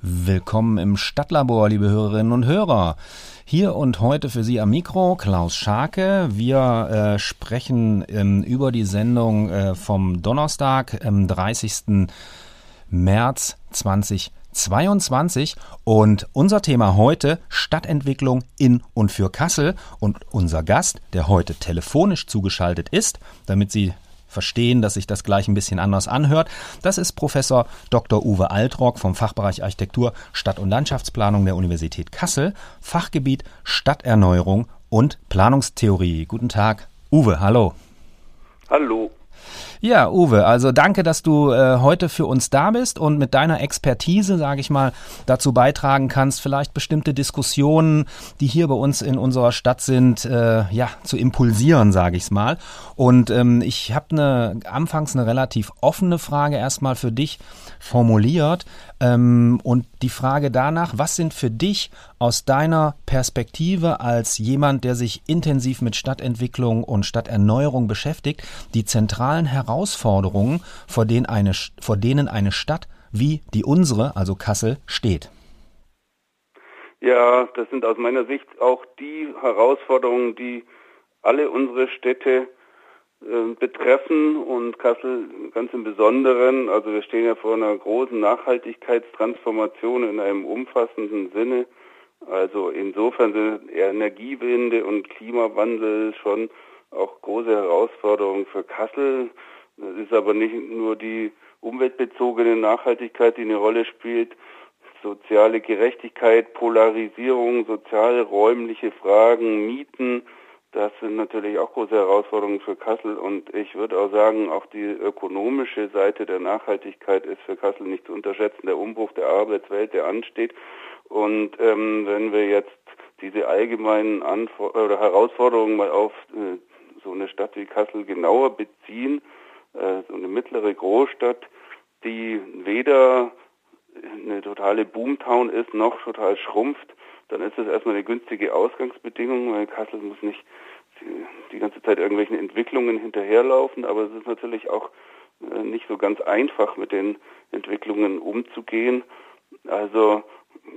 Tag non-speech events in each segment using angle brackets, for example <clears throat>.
Willkommen im Stadtlabor, liebe Hörerinnen und Hörer. Hier und heute für Sie am Mikro Klaus Scharke. Wir äh, sprechen ähm, über die Sendung äh, vom Donnerstag, ähm, 30. März 2022 und unser Thema heute Stadtentwicklung in und für Kassel und unser Gast, der heute telefonisch zugeschaltet ist, damit Sie verstehen, dass sich das gleich ein bisschen anders anhört. Das ist Professor Dr. Uwe Altrock vom Fachbereich Architektur, Stadt- und Landschaftsplanung der Universität Kassel, Fachgebiet Stadterneuerung und Planungstheorie. Guten Tag, Uwe, hallo. Hallo. Ja, Uwe, also danke, dass du äh, heute für uns da bist und mit deiner Expertise, sage ich mal, dazu beitragen kannst, vielleicht bestimmte Diskussionen, die hier bei uns in unserer Stadt sind, äh, ja, zu impulsieren, sage ich es mal. Und ähm, ich habe eine, anfangs eine relativ offene Frage erstmal für dich formuliert. Ähm, und die Frage danach, was sind für dich aus deiner Perspektive als jemand, der sich intensiv mit Stadtentwicklung und Stadterneuerung beschäftigt, die zentralen Herausforderungen, vor denen eine, vor denen eine Stadt wie die unsere, also Kassel, steht? Ja, das sind aus meiner Sicht auch die Herausforderungen, die alle unsere Städte äh, betreffen und Kassel ganz im Besonderen. Also wir stehen ja vor einer großen Nachhaltigkeitstransformation in einem umfassenden Sinne. Also insofern sind Energiewende und Klimawandel schon auch große Herausforderungen für Kassel. Das ist aber nicht nur die umweltbezogene Nachhaltigkeit, die eine Rolle spielt, soziale Gerechtigkeit, Polarisierung, sozialräumliche Fragen, Mieten, das sind natürlich auch große Herausforderungen für Kassel und ich würde auch sagen, auch die ökonomische Seite der Nachhaltigkeit ist für Kassel nicht zu unterschätzen. Der Umbruch der Arbeitswelt, der ansteht. Und ähm, wenn wir jetzt diese allgemeinen Anfor Herausforderungen mal auf äh, so eine Stadt wie Kassel genauer beziehen, so eine mittlere Großstadt, die weder eine totale Boomtown ist noch total schrumpft, dann ist das erstmal eine günstige Ausgangsbedingung, weil Kassel muss nicht die, die ganze Zeit irgendwelchen Entwicklungen hinterherlaufen, aber es ist natürlich auch äh, nicht so ganz einfach, mit den Entwicklungen umzugehen. Also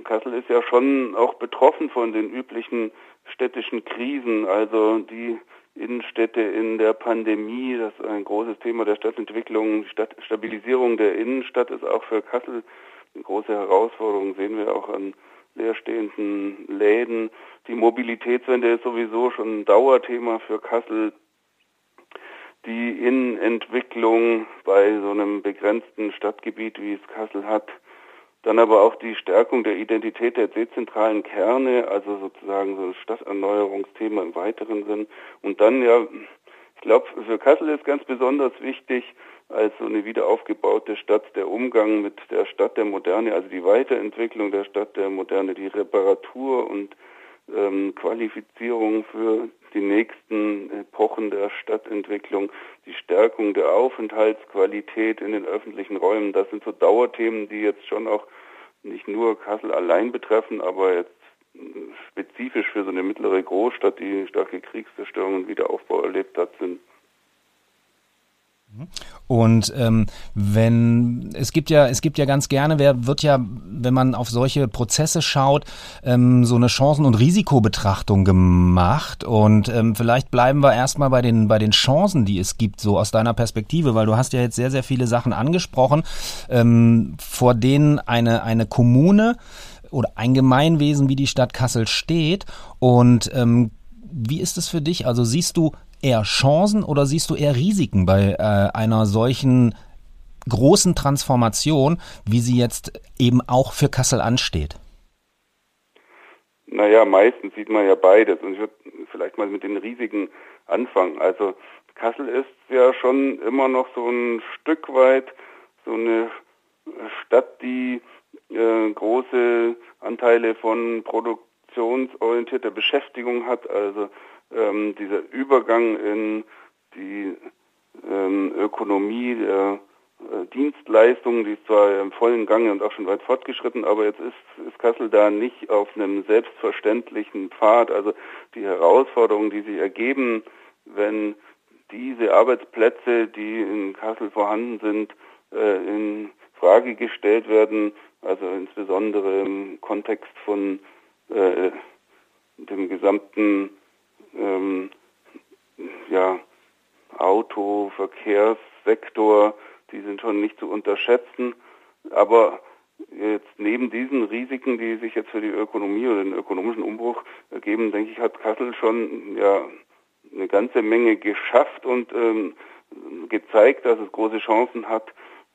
Kassel ist ja schon auch betroffen von den üblichen städtischen Krisen, also die Innenstädte in der Pandemie, das ist ein großes Thema der Stadtentwicklung. Stadt Stabilisierung der Innenstadt ist auch für Kassel eine große Herausforderung, sehen wir auch an leerstehenden Läden. Die Mobilitätswende ist sowieso schon ein Dauerthema für Kassel. Die Innenentwicklung bei so einem begrenzten Stadtgebiet, wie es Kassel hat. Dann aber auch die Stärkung der Identität der dezentralen Kerne, also sozusagen so ein Stadterneuerungsthema im weiteren Sinn. Und dann ja, ich glaube, für Kassel ist ganz besonders wichtig, als so eine wiederaufgebaute Stadt, der Umgang mit der Stadt der Moderne, also die Weiterentwicklung der Stadt der Moderne, die Reparatur und ähm, Qualifizierung für die nächsten Epochen der Stadtentwicklung, die Stärkung der Aufenthaltsqualität in den öffentlichen Räumen, das sind so Dauerthemen, die jetzt schon auch nicht nur Kassel allein betreffen, aber jetzt spezifisch für so eine mittlere Großstadt, die starke Kriegszerstörung und Wiederaufbau erlebt hat, sind. Und ähm, wenn es gibt ja, es gibt ja ganz gerne, wer wird ja, wenn man auf solche Prozesse schaut, ähm, so eine Chancen- und Risikobetrachtung gemacht. Und ähm, vielleicht bleiben wir erstmal bei den bei den Chancen, die es gibt, so aus deiner Perspektive, weil du hast ja jetzt sehr, sehr viele Sachen angesprochen, ähm, vor denen eine, eine Kommune oder ein Gemeinwesen wie die Stadt Kassel steht. Und ähm, wie ist es für dich? Also siehst du eher Chancen oder siehst du eher Risiken bei äh, einer solchen großen Transformation, wie sie jetzt eben auch für Kassel ansteht? Naja, meistens sieht man ja beides. Und ich würde vielleicht mal mit den Risiken anfangen. Also Kassel ist ja schon immer noch so ein Stück weit so eine Stadt, die äh, große Anteile von produktionsorientierter Beschäftigung hat. Also ähm, dieser Übergang in die ähm, Ökonomie der äh, Dienstleistungen, die ist zwar im vollen Gange und auch schon weit fortgeschritten, aber jetzt ist, ist Kassel da nicht auf einem selbstverständlichen Pfad. Also die Herausforderungen, die sich ergeben, wenn diese Arbeitsplätze, die in Kassel vorhanden sind, äh, in Frage gestellt werden, also insbesondere im Kontext von äh, dem gesamten ähm, ja, Autoverkehrssektor, die sind schon nicht zu unterschätzen. Aber jetzt neben diesen Risiken, die sich jetzt für die Ökonomie oder den ökonomischen Umbruch ergeben, denke ich, hat Kassel schon ja eine ganze Menge geschafft und ähm, gezeigt, dass es große Chancen hat.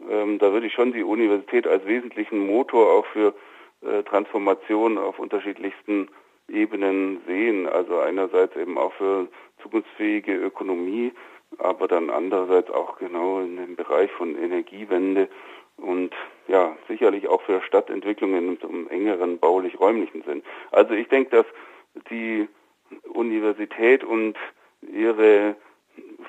Ähm, da würde ich schon die Universität als wesentlichen Motor auch für äh, Transformation auf unterschiedlichsten Ebenen sehen. Also einerseits eben auch für zukunftsfähige Ökonomie, aber dann andererseits auch genau in dem Bereich von Energiewende und ja, sicherlich auch für Stadtentwicklungen im engeren baulich-räumlichen Sinn. Also ich denke, dass die Universität und ihre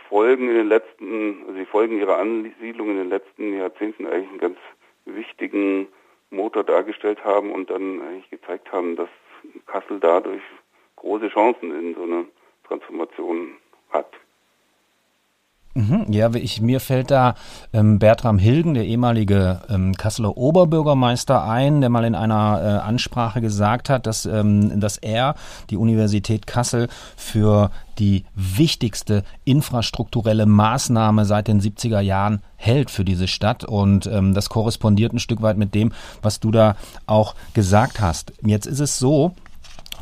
Folgen in den letzten, also die Folgen ihrer Ansiedlung in den letzten Jahrzehnten eigentlich einen ganz wichtigen Motor dargestellt haben und dann eigentlich gezeigt haben, dass Kassel dadurch große Chancen in so einer Transformation hat. Mhm, ja, ich, mir fällt da ähm, Bertram Hilgen, der ehemalige ähm, Kasseler Oberbürgermeister, ein, der mal in einer äh, Ansprache gesagt hat, dass, ähm, dass er die Universität Kassel für die wichtigste infrastrukturelle Maßnahme seit den 70er Jahren hält für diese Stadt. Und ähm, das korrespondiert ein Stück weit mit dem, was du da auch gesagt hast. Jetzt ist es so,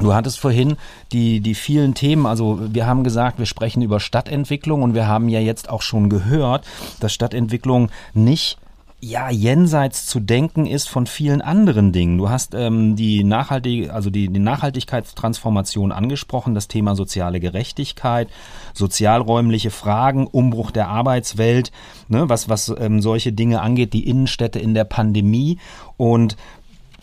Du hattest vorhin die, die vielen Themen, also wir haben gesagt, wir sprechen über Stadtentwicklung und wir haben ja jetzt auch schon gehört, dass Stadtentwicklung nicht ja jenseits zu denken ist von vielen anderen Dingen. Du hast ähm, die nachhaltige, also die, die Nachhaltigkeitstransformation angesprochen, das Thema soziale Gerechtigkeit, sozialräumliche Fragen, Umbruch der Arbeitswelt, ne, was was ähm, solche Dinge angeht, die Innenstädte in der Pandemie und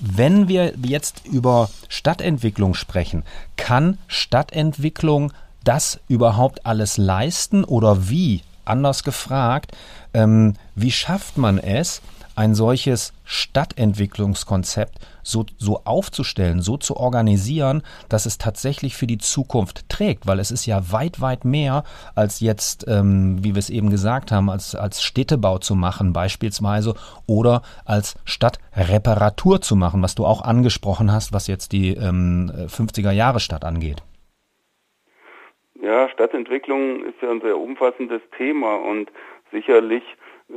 wenn wir jetzt über Stadtentwicklung sprechen, kann Stadtentwicklung das überhaupt alles leisten oder wie? Anders gefragt, ähm, wie schafft man es, ein solches Stadtentwicklungskonzept so, so aufzustellen, so zu organisieren, dass es tatsächlich für die Zukunft trägt, weil es ist ja weit, weit mehr als jetzt, ähm, wie wir es eben gesagt haben, als, als Städtebau zu machen beispielsweise oder als Stadtreparatur zu machen, was du auch angesprochen hast, was jetzt die ähm, 50er Jahre Stadt angeht. Ja, Stadtentwicklung ist ja ein sehr umfassendes Thema und sicherlich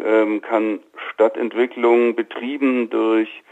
ähm, kann Stadtentwicklung betrieben durch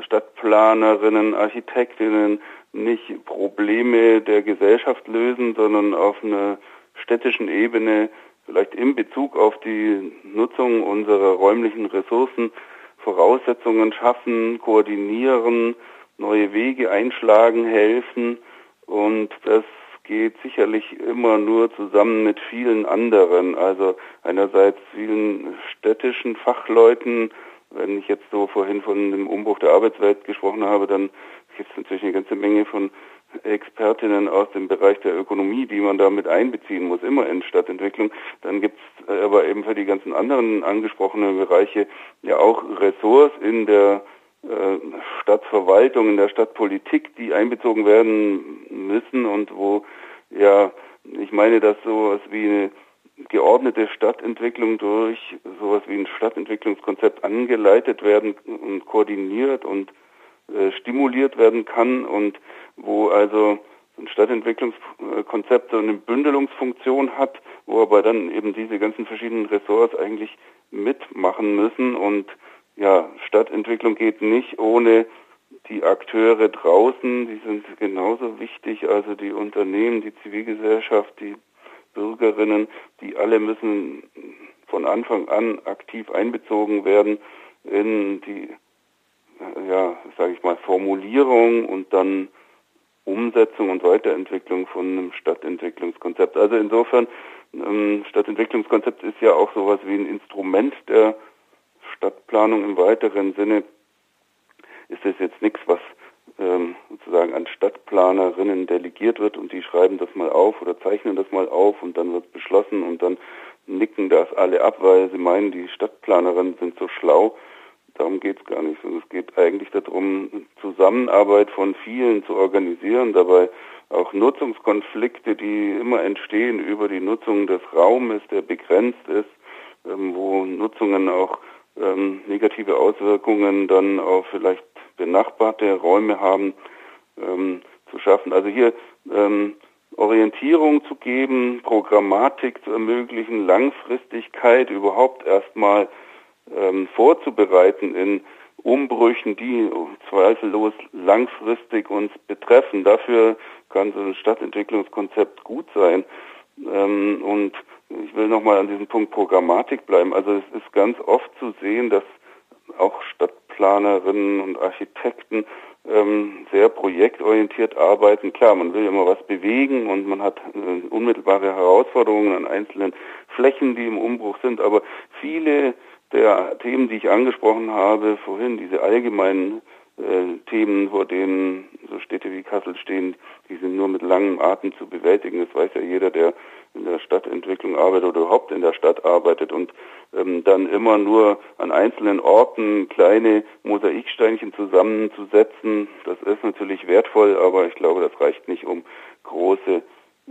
Stadtplanerinnen, Architektinnen nicht Probleme der Gesellschaft lösen, sondern auf einer städtischen Ebene vielleicht in Bezug auf die Nutzung unserer räumlichen Ressourcen Voraussetzungen schaffen, koordinieren, neue Wege einschlagen, helfen. Und das geht sicherlich immer nur zusammen mit vielen anderen, also einerseits vielen städtischen Fachleuten. Wenn ich jetzt so vorhin von dem Umbruch der Arbeitswelt gesprochen habe, dann gibt es natürlich eine ganze Menge von Expertinnen aus dem Bereich der Ökonomie, die man da mit einbeziehen muss, immer in Stadtentwicklung. Dann gibt es aber eben für die ganzen anderen angesprochenen Bereiche ja auch Ressorts in der äh, Stadtverwaltung, in der Stadtpolitik, die einbezogen werden müssen und wo ja, ich meine, dass sowas wie eine geordnete Stadtentwicklung durch sowas wie ein Stadtentwicklungskonzept angeleitet werden und koordiniert und äh, stimuliert werden kann und wo also ein Stadtentwicklungskonzept so eine Bündelungsfunktion hat, wo aber dann eben diese ganzen verschiedenen Ressorts eigentlich mitmachen müssen und ja, Stadtentwicklung geht nicht ohne die Akteure draußen, die sind genauso wichtig, also die Unternehmen, die Zivilgesellschaft, die Bürgerinnen, die alle müssen von Anfang an aktiv einbezogen werden in die, ja, sage ich mal, Formulierung und dann Umsetzung und Weiterentwicklung von einem Stadtentwicklungskonzept. Also insofern, ein Stadtentwicklungskonzept ist ja auch sowas wie ein Instrument der Stadtplanung im weiteren Sinne ist das jetzt nichts, was ähm, sozusagen an Stadtplanerinnen delegiert wird und die schreiben das mal auf oder zeichnen das mal auf und dann wird beschlossen und dann nicken das alle ab, weil sie meinen, die Stadtplanerinnen sind so schlau. Darum geht es gar nicht. Und es geht eigentlich darum, Zusammenarbeit von vielen zu organisieren, dabei auch Nutzungskonflikte, die immer entstehen über die Nutzung des Raumes, der begrenzt ist, ähm, wo Nutzungen auch ähm, negative Auswirkungen dann auf vielleicht benachbarte Räume haben, ähm, zu schaffen. Also hier ähm, Orientierung zu geben, Programmatik zu ermöglichen, Langfristigkeit überhaupt erstmal ähm, vorzubereiten in Umbrüchen, die zweifellos langfristig uns betreffen. Dafür kann so ein Stadtentwicklungskonzept gut sein. Ähm, und ich will nochmal an diesem Punkt Programmatik bleiben. Also es ist ganz oft zu sehen, dass auch Stadtplanerinnen und Architekten ähm, sehr projektorientiert arbeiten. Klar, man will immer was bewegen und man hat äh, unmittelbare Herausforderungen an einzelnen Flächen, die im Umbruch sind, aber viele der Themen, die ich angesprochen habe, vorhin diese allgemeinen äh, Themen, vor denen so Städte wie Kassel stehen, die sind nur mit langem Atem zu bewältigen. Das weiß ja jeder, der in der Stadtentwicklung arbeitet oder überhaupt in der Stadt arbeitet und ähm, dann immer nur an einzelnen Orten kleine Mosaiksteinchen zusammenzusetzen. Das ist natürlich wertvoll, aber ich glaube, das reicht nicht, um große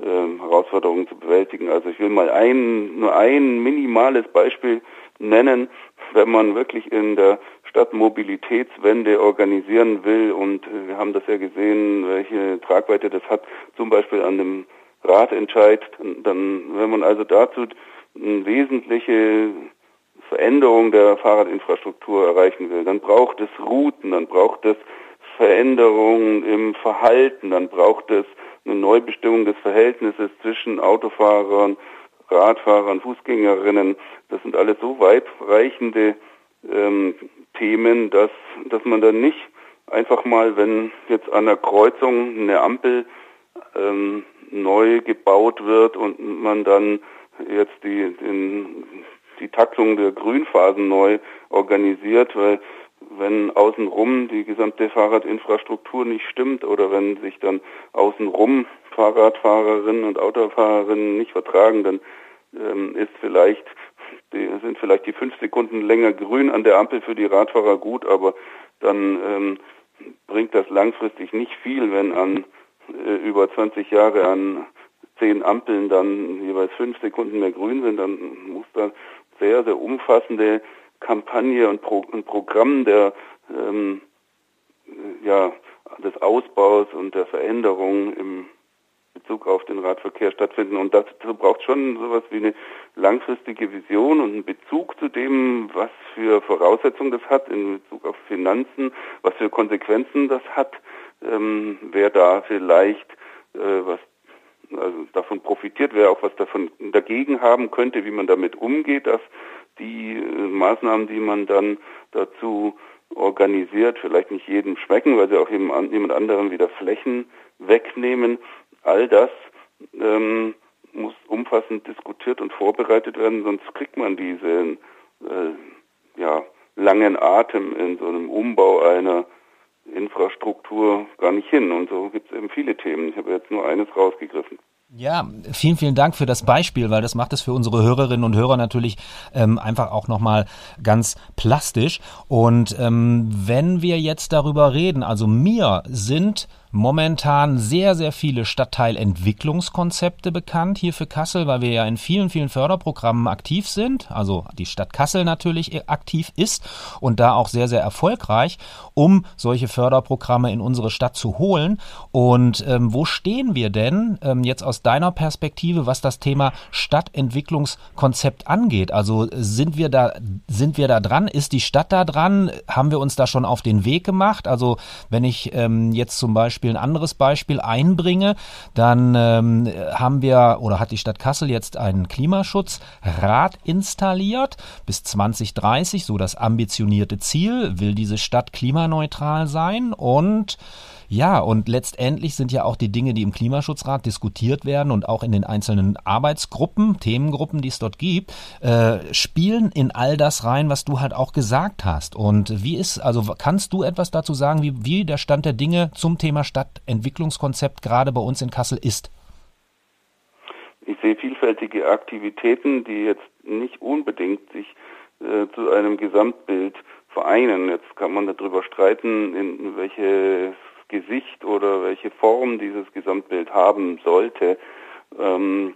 ähm, Herausforderungen zu bewältigen. Also ich will mal ein, nur ein minimales Beispiel nennen, wenn man wirklich in der Stadt Mobilitätswende organisieren will. Und äh, wir haben das ja gesehen, welche Tragweite das hat, zum Beispiel an dem Ratentscheid. Dann, wenn man also dazu eine wesentliche Veränderung der Fahrradinfrastruktur erreichen will, dann braucht es Routen, dann braucht es Veränderungen im Verhalten, dann braucht es eine Neubestimmung des Verhältnisses zwischen Autofahrern, Radfahrern, Fußgängerinnen. Das sind alles so weitreichende ähm, Themen, dass, dass man dann nicht einfach mal, wenn jetzt an der Kreuzung eine Ampel ähm, neu gebaut wird und man dann jetzt die, den, die Taktung der Grünphasen neu organisiert, weil außenrum die gesamte Fahrradinfrastruktur nicht stimmt oder wenn sich dann außenrum Fahrradfahrerinnen und Autofahrerinnen nicht vertragen, dann ähm, ist vielleicht die, sind vielleicht die fünf Sekunden länger grün an der Ampel für die Radfahrer gut, aber dann ähm, bringt das langfristig nicht viel, wenn an äh, über 20 Jahre an zehn Ampeln dann jeweils fünf Sekunden mehr grün sind, dann muss da sehr, sehr umfassende Kampagne und, Pro und Programm der ähm, ja, des Ausbaus und der Veränderung im Bezug auf den Radverkehr stattfinden. Und dazu braucht schon sowas wie eine langfristige Vision und einen Bezug zu dem, was für Voraussetzungen das hat in Bezug auf Finanzen, was für Konsequenzen das hat, ähm, wer da vielleicht äh, was also davon profitiert, wer auch was davon dagegen haben könnte, wie man damit umgeht, dass die äh, Maßnahmen, die man dann dazu organisiert, vielleicht nicht jedem schmecken, weil sie auch jemand anderem wieder Flächen wegnehmen. All das ähm, muss umfassend diskutiert und vorbereitet werden, sonst kriegt man diesen äh, ja, langen Atem in so einem Umbau einer Infrastruktur gar nicht hin. Und so gibt es eben viele Themen. Ich habe jetzt nur eines rausgegriffen. Ja, vielen, vielen Dank für das Beispiel, weil das macht es für unsere Hörerinnen und Hörer natürlich ähm, einfach auch nochmal ganz plastisch. Und ähm, wenn wir jetzt darüber reden, also mir sind momentan sehr, sehr viele Stadtteilentwicklungskonzepte bekannt hier für Kassel, weil wir ja in vielen, vielen Förderprogrammen aktiv sind. Also die Stadt Kassel natürlich aktiv ist und da auch sehr, sehr erfolgreich, um solche Förderprogramme in unsere Stadt zu holen. Und ähm, wo stehen wir denn ähm, jetzt aus deiner Perspektive, was das Thema Stadtentwicklungskonzept angeht? Also sind wir da, sind wir da dran? Ist die Stadt da dran? Haben wir uns da schon auf den Weg gemacht? Also wenn ich ähm, jetzt zum Beispiel Beispiel ein anderes Beispiel einbringe, dann ähm, haben wir oder hat die Stadt Kassel jetzt einen Klimaschutzrat installiert. Bis 2030, so das ambitionierte Ziel, will diese Stadt klimaneutral sein. Und ja, und letztendlich sind ja auch die Dinge, die im Klimaschutzrat diskutiert werden und auch in den einzelnen Arbeitsgruppen, Themengruppen, die es dort gibt, äh, spielen in all das rein, was du halt auch gesagt hast. Und wie ist, also kannst du etwas dazu sagen, wie, wie der Stand der Dinge zum Thema Stadtentwicklungskonzept gerade bei uns in Kassel ist? Ich sehe vielfältige Aktivitäten, die jetzt nicht unbedingt sich äh, zu einem Gesamtbild vereinen. Jetzt kann man darüber streiten, in welches Gesicht oder welche Form dieses Gesamtbild haben sollte. Ähm,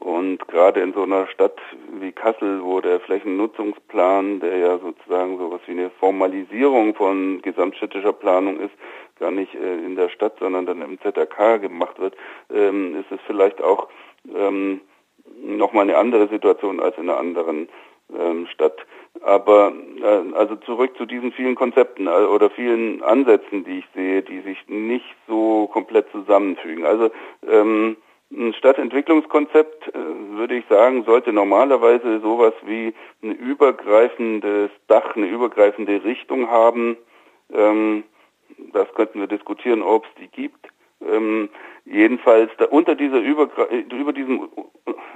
Und gerade in so einer Stadt wie Kassel, wo der Flächennutzungsplan, der ja sozusagen sowas wie eine Formalisierung von gesamtstädtischer Planung ist, gar nicht äh, in der Stadt, sondern dann im ZRK gemacht wird, ähm, ist es vielleicht auch ähm, nochmal eine andere Situation als in einer anderen ähm, Stadt. Aber äh, also zurück zu diesen vielen Konzepten äh, oder vielen Ansätzen, die ich sehe, die sich nicht so komplett zusammenfügen. Also ähm, ein Stadtentwicklungskonzept, äh, würde ich sagen, sollte normalerweise sowas wie ein übergreifendes Dach, eine übergreifende Richtung haben. Ähm, das könnten wir diskutieren, ob es die gibt. Ähm, jedenfalls da, unter dieser Übergre über diesem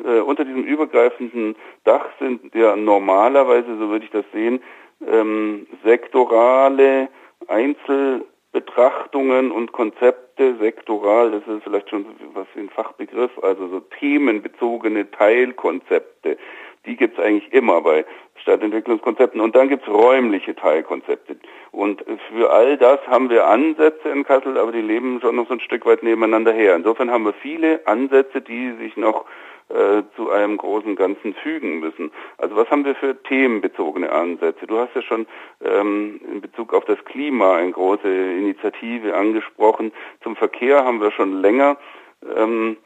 äh, unter diesem übergreifenden Dach sind ja normalerweise, so würde ich das sehen, ähm, sektorale Einzelbetrachtungen und Konzepte, sektoral, das ist vielleicht schon was wie ein Fachbegriff, also so themenbezogene Teilkonzepte, die gibt es eigentlich immer bei Stadtentwicklungskonzepten. Und dann gibt es räumliche Teilkonzepte. Und für all das haben wir Ansätze in Kassel, aber die leben schon noch so ein Stück weit nebeneinander her. Insofern haben wir viele Ansätze, die sich noch äh, zu einem großen Ganzen fügen müssen. Also was haben wir für themenbezogene Ansätze? Du hast ja schon ähm, in Bezug auf das Klima eine große Initiative angesprochen. Zum Verkehr haben wir schon länger ähm,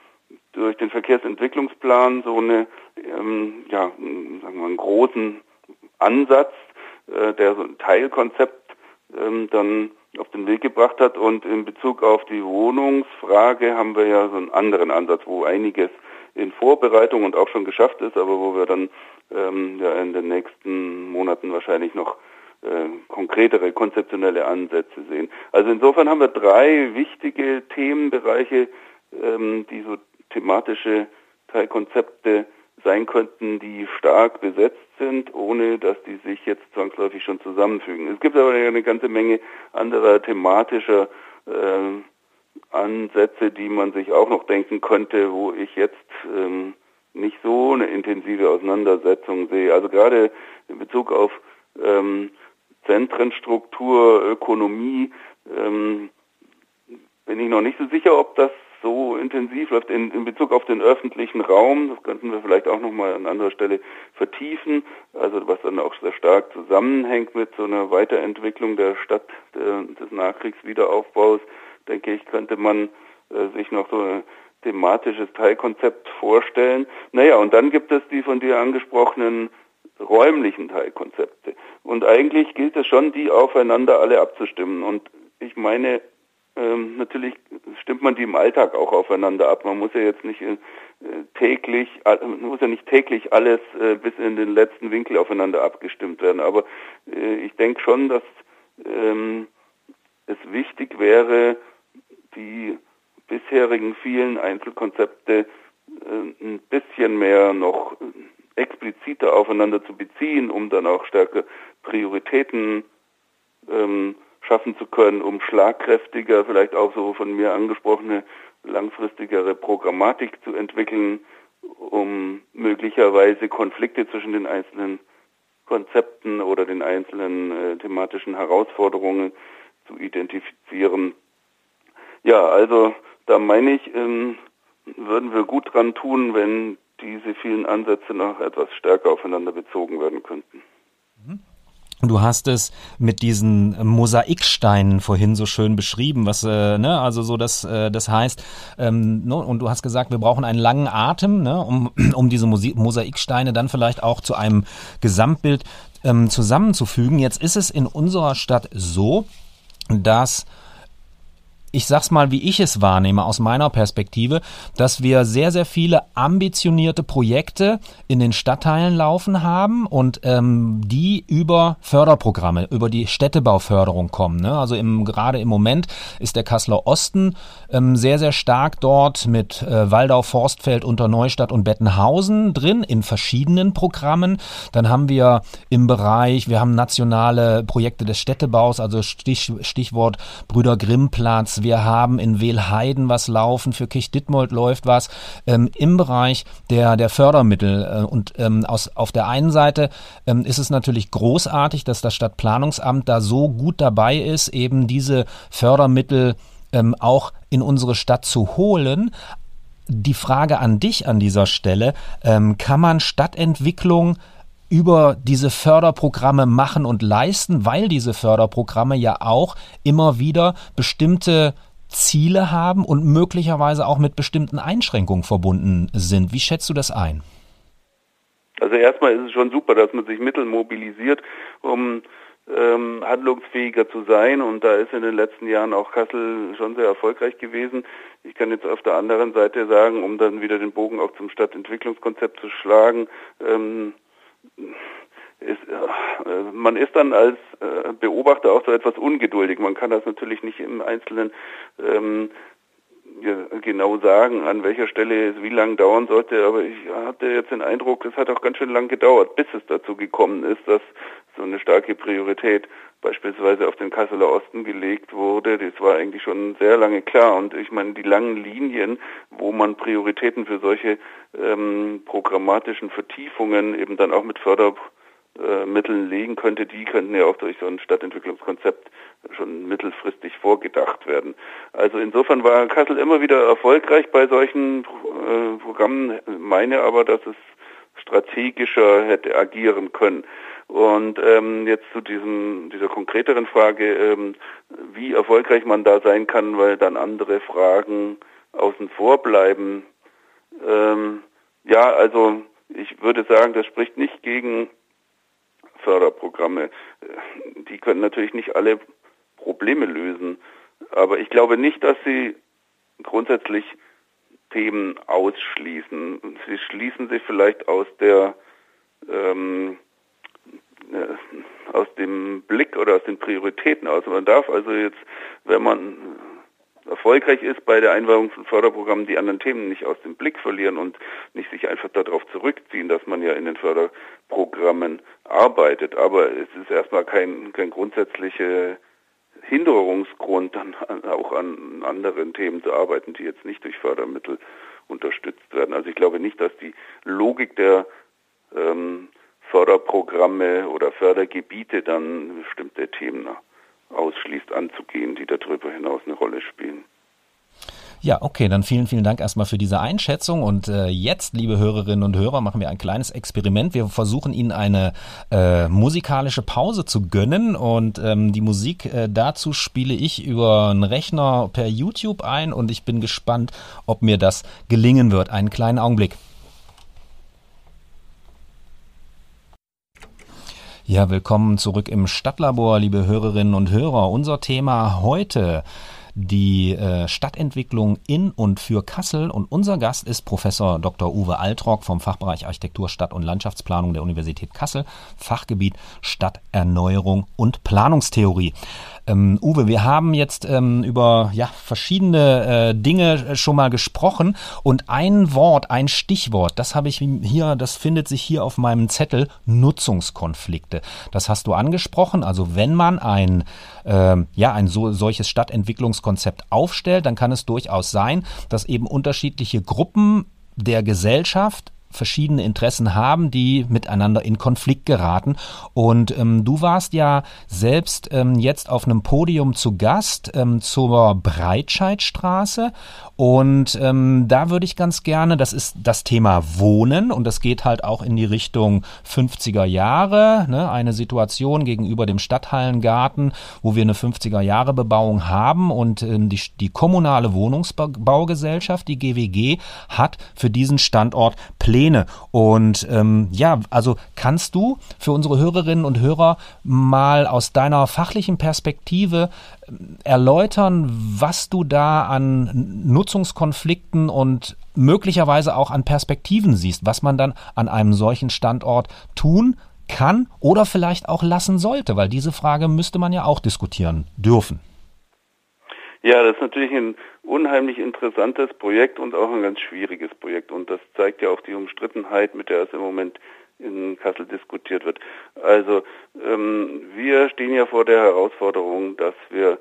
durch den Verkehrsentwicklungsplan so eine, ähm, ja, sagen wir einen großen Ansatz, äh, der so ein Teilkonzept ähm, dann auf den Weg gebracht hat. Und in Bezug auf die Wohnungsfrage haben wir ja so einen anderen Ansatz, wo einiges in Vorbereitung und auch schon geschafft ist, aber wo wir dann ähm, ja in den nächsten Monaten wahrscheinlich noch äh, konkretere konzeptionelle Ansätze sehen. Also insofern haben wir drei wichtige Themenbereiche, ähm, die so thematische Teilkonzepte sein könnten, die stark besetzt sind, ohne dass die sich jetzt zwangsläufig schon zusammenfügen. Es gibt aber eine ganze Menge anderer thematischer äh, Ansätze, die man sich auch noch denken könnte, wo ich jetzt ähm, nicht so eine intensive Auseinandersetzung sehe. Also gerade in Bezug auf ähm, Zentrenstruktur, Ökonomie, ähm, bin ich noch nicht so sicher, ob das so intensiv läuft in, in Bezug auf den öffentlichen Raum. Das könnten wir vielleicht auch nochmal an anderer Stelle vertiefen. Also was dann auch sehr stark zusammenhängt mit so einer Weiterentwicklung der Stadt der, des Nachkriegswiederaufbaus, denke ich, könnte man äh, sich noch so ein thematisches Teilkonzept vorstellen. Naja, und dann gibt es die von dir angesprochenen räumlichen Teilkonzepte. Und eigentlich gilt es schon, die aufeinander alle abzustimmen. Und ich meine, ähm, natürlich stimmt man die im Alltag auch aufeinander ab. Man muss ja jetzt nicht äh, täglich, äh, muss ja nicht täglich alles äh, bis in den letzten Winkel aufeinander abgestimmt werden. Aber äh, ich denke schon, dass ähm, es wichtig wäre, die bisherigen vielen Einzelkonzepte äh, ein bisschen mehr noch expliziter aufeinander zu beziehen, um dann auch stärker Prioritäten ähm, schaffen zu können, um schlagkräftiger, vielleicht auch so von mir angesprochene langfristigere Programmatik zu entwickeln, um möglicherweise Konflikte zwischen den einzelnen Konzepten oder den einzelnen äh, thematischen Herausforderungen zu identifizieren. Ja, also da meine ich, ähm, würden wir gut dran tun, wenn diese vielen Ansätze noch etwas stärker aufeinander bezogen werden könnten. Du hast es mit diesen Mosaiksteinen vorhin so schön beschrieben, was äh, ne, also so das äh, das heißt ähm, ne, und du hast gesagt, wir brauchen einen langen Atem, ne, um <clears throat> um diese Mosaiksteine dann vielleicht auch zu einem Gesamtbild ähm, zusammenzufügen. Jetzt ist es in unserer Stadt so, dass ich sag's mal, wie ich es wahrnehme aus meiner Perspektive, dass wir sehr, sehr viele ambitionierte Projekte in den Stadtteilen laufen haben und ähm, die über Förderprogramme, über die Städtebauförderung kommen. Ne? Also im, gerade im Moment ist der Kasseler Osten ähm, sehr, sehr stark dort mit äh, Waldau, Forstfeld, Unterneustadt und Bettenhausen drin in verschiedenen Programmen. Dann haben wir im Bereich, wir haben nationale Projekte des Städtebaus, also Stich, Stichwort Brüder Grimmplatz, wir haben in Wehlheiden was laufen, für Kirchditmold läuft was ähm, im Bereich der, der Fördermittel. Äh, und ähm, aus, auf der einen Seite ähm, ist es natürlich großartig, dass das Stadtplanungsamt da so gut dabei ist, eben diese Fördermittel ähm, auch in unsere Stadt zu holen. die Frage an dich an dieser Stelle, ähm, kann man Stadtentwicklung über diese Förderprogramme machen und leisten, weil diese Förderprogramme ja auch immer wieder bestimmte Ziele haben und möglicherweise auch mit bestimmten Einschränkungen verbunden sind. Wie schätzt du das ein? Also erstmal ist es schon super, dass man sich Mittel mobilisiert, um ähm, handlungsfähiger zu sein. Und da ist in den letzten Jahren auch Kassel schon sehr erfolgreich gewesen. Ich kann jetzt auf der anderen Seite sagen, um dann wieder den Bogen auch zum Stadtentwicklungskonzept zu schlagen, ähm, ist, äh, man ist dann als äh, Beobachter auch so etwas ungeduldig. Man kann das natürlich nicht im Einzelnen ähm, genau sagen, an welcher Stelle es wie lange dauern sollte, aber ich hatte jetzt den Eindruck, es hat auch ganz schön lang gedauert, bis es dazu gekommen ist, dass so eine starke Priorität beispielsweise auf den Kasseler Osten gelegt wurde. Das war eigentlich schon sehr lange klar. Und ich meine, die langen Linien, wo man Prioritäten für solche ähm, programmatischen Vertiefungen eben dann auch mit Fördermitteln legen könnte, die könnten ja auch durch so ein Stadtentwicklungskonzept schon mittelfristig vorgedacht werden. Also insofern war Kassel immer wieder erfolgreich bei solchen äh, Programmen, meine aber, dass es strategischer hätte agieren können. Und ähm, jetzt zu diesem dieser konkreteren Frage, ähm, wie erfolgreich man da sein kann, weil dann andere Fragen außen vor bleiben. Ähm, ja, also ich würde sagen, das spricht nicht gegen Förderprogramme. Die können natürlich nicht alle Probleme lösen. Aber ich glaube nicht, dass sie grundsätzlich Themen ausschließen. Sie schließen sich vielleicht aus der ähm, äh, aus dem Blick oder aus den Prioritäten aus. Man darf also jetzt, wenn man erfolgreich ist bei der Einweihung von Förderprogrammen, die anderen Themen nicht aus dem Blick verlieren und nicht sich einfach darauf zurückziehen, dass man ja in den Förderprogrammen arbeitet. Aber es ist erstmal kein, kein grundsätzlicher Hinderungsgrund, dann auch an anderen Themen zu arbeiten, die jetzt nicht durch Fördermittel unterstützt werden. Also ich glaube nicht, dass die Logik der ähm, Förderprogramme oder Fördergebiete dann bestimmte Themen ausschließt anzugehen, die darüber hinaus eine Rolle spielen. Ja, okay, dann vielen, vielen Dank erstmal für diese Einschätzung. Und äh, jetzt, liebe Hörerinnen und Hörer, machen wir ein kleines Experiment. Wir versuchen Ihnen eine äh, musikalische Pause zu gönnen. Und ähm, die Musik äh, dazu spiele ich über einen Rechner per YouTube ein. Und ich bin gespannt, ob mir das gelingen wird. Einen kleinen Augenblick. Ja, willkommen zurück im Stadtlabor, liebe Hörerinnen und Hörer. Unser Thema heute die äh, Stadtentwicklung in und für Kassel. Und unser Gast ist Professor Dr. Uwe Altrock vom Fachbereich Architektur, Stadt- und Landschaftsplanung der Universität Kassel, Fachgebiet Stadterneuerung und Planungstheorie. Ähm, Uwe, wir haben jetzt ähm, über ja, verschiedene äh, Dinge schon mal gesprochen und ein Wort, ein Stichwort, das habe ich hier, das findet sich hier auf meinem Zettel, Nutzungskonflikte. Das hast du angesprochen. Also wenn man ein, äh, ja, ein so, solches Stadtentwicklungskonzept aufstellt, dann kann es durchaus sein, dass eben unterschiedliche Gruppen der Gesellschaft verschiedene Interessen haben, die miteinander in Konflikt geraten. Und ähm, du warst ja selbst ähm, jetzt auf einem Podium zu Gast ähm, zur Breitscheidstraße. Und ähm, da würde ich ganz gerne, das ist das Thema Wohnen und das geht halt auch in die Richtung 50er Jahre, ne, eine Situation gegenüber dem Stadthallengarten, wo wir eine 50er Jahre Bebauung haben und ähm, die, die kommunale Wohnungsbaugesellschaft, die GWG, hat für diesen Standort Pläne Pläne. Und ähm, ja, also kannst du für unsere Hörerinnen und Hörer mal aus deiner fachlichen Perspektive ähm, erläutern, was du da an Nutzungskonflikten und möglicherweise auch an Perspektiven siehst, was man dann an einem solchen Standort tun kann oder vielleicht auch lassen sollte, weil diese Frage müsste man ja auch diskutieren dürfen. Ja, das ist natürlich ein unheimlich interessantes Projekt und auch ein ganz schwieriges Projekt. Und das zeigt ja auch die Umstrittenheit, mit der es im Moment in Kassel diskutiert wird. Also ähm, wir stehen ja vor der Herausforderung, dass wir, äh,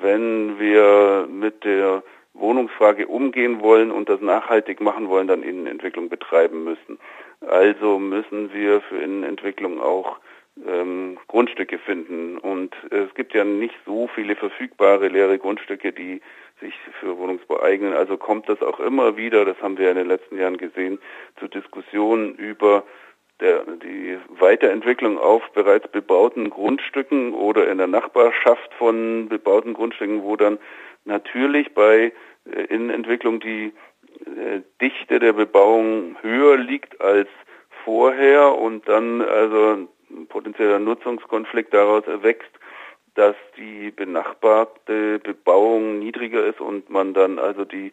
wenn wir mit der Wohnungsfrage umgehen wollen und das nachhaltig machen wollen, dann Innenentwicklung betreiben müssen. Also müssen wir für Innenentwicklung auch ähm, Grundstücke finden. Und es gibt ja nicht so viele verfügbare leere Grundstücke, die sich für Wohnungsbau eignen. Also kommt das auch immer wieder, das haben wir in den letzten Jahren gesehen, zu Diskussionen über der, die Weiterentwicklung auf bereits bebauten Grundstücken oder in der Nachbarschaft von bebauten Grundstücken, wo dann natürlich bei äh, Innenentwicklung die äh, Dichte der Bebauung höher liegt als vorher und dann also ein potenzieller Nutzungskonflikt daraus erwächst, dass die benachbarte Bebauung niedriger ist und man dann also die